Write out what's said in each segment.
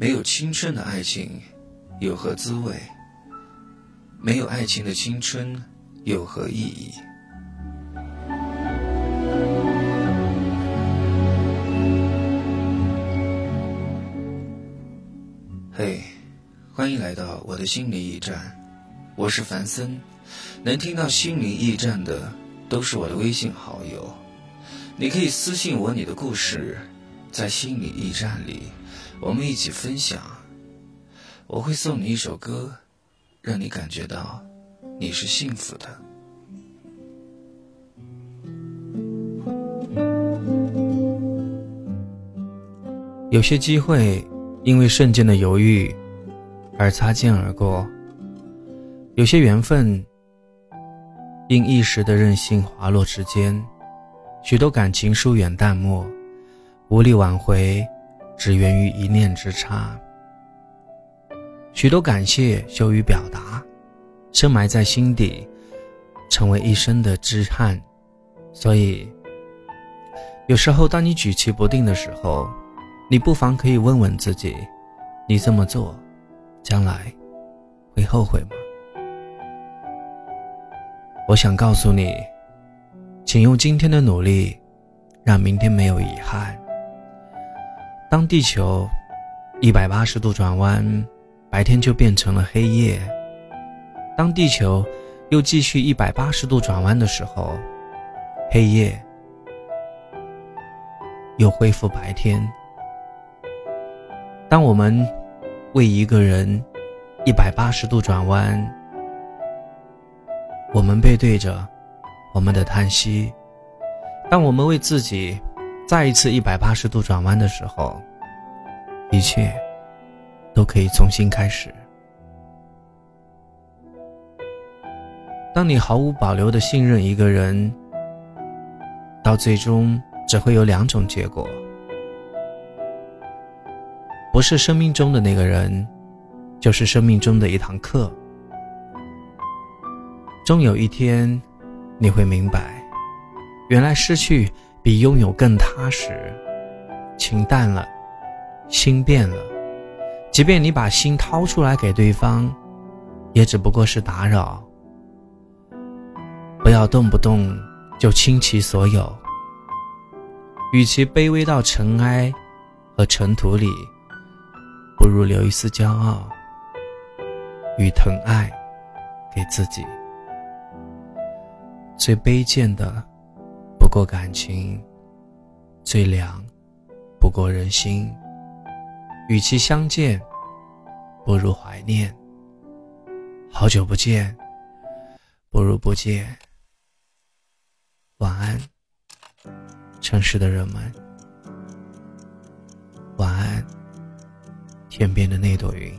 没有青春的爱情有何滋味？没有爱情的青春有何意义？嘿，欢迎来到我的心灵驿站，我是凡森。能听到心灵驿站的都是我的微信好友，你可以私信我你的故事，在心灵驿站里。我们一起分享，我会送你一首歌，让你感觉到你是幸福的。有些机会因为瞬间的犹豫而擦肩而过，有些缘分因一时的任性滑落指尖，许多感情疏远淡漠，无力挽回。只源于一念之差，许多感谢羞于表达，深埋在心底，成为一生的之憾。所以，有时候当你举棋不定的时候，你不妨可以问问自己：你这么做，将来会后悔吗？我想告诉你，请用今天的努力，让明天没有遗憾。当地球一百八十度转弯，白天就变成了黑夜；当地球又继续一百八十度转弯的时候，黑夜又恢复白天。当我们为一个人一百八十度转弯，我们背对着我们的叹息；当我们为自己。再一次一百八十度转弯的时候，一切都可以重新开始。当你毫无保留的信任一个人，到最终只会有两种结果：不是生命中的那个人，就是生命中的一堂课。终有一天，你会明白，原来失去。比拥有更踏实，情淡了，心变了，即便你把心掏出来给对方，也只不过是打扰。不要动不动就倾其所有，与其卑微到尘埃和尘土里，不如留一丝骄傲与疼爱给自己。最卑贱的。不过感情最凉，不过人心。与其相见，不如怀念。好久不见，不如不见。晚安，城市的人们。晚安，天边的那朵云。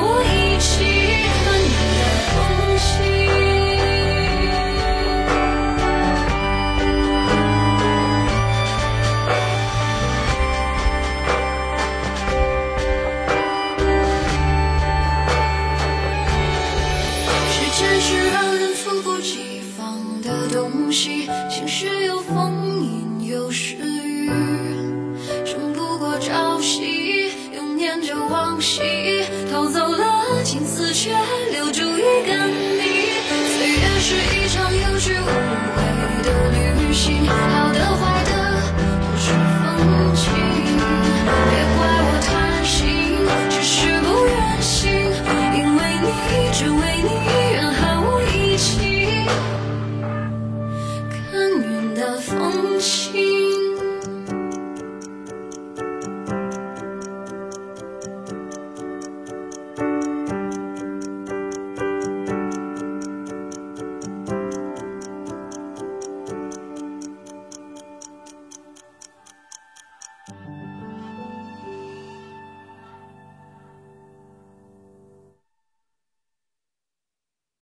往昔偷走了青丝却留住一个你。岁月是一场有去无回的旅行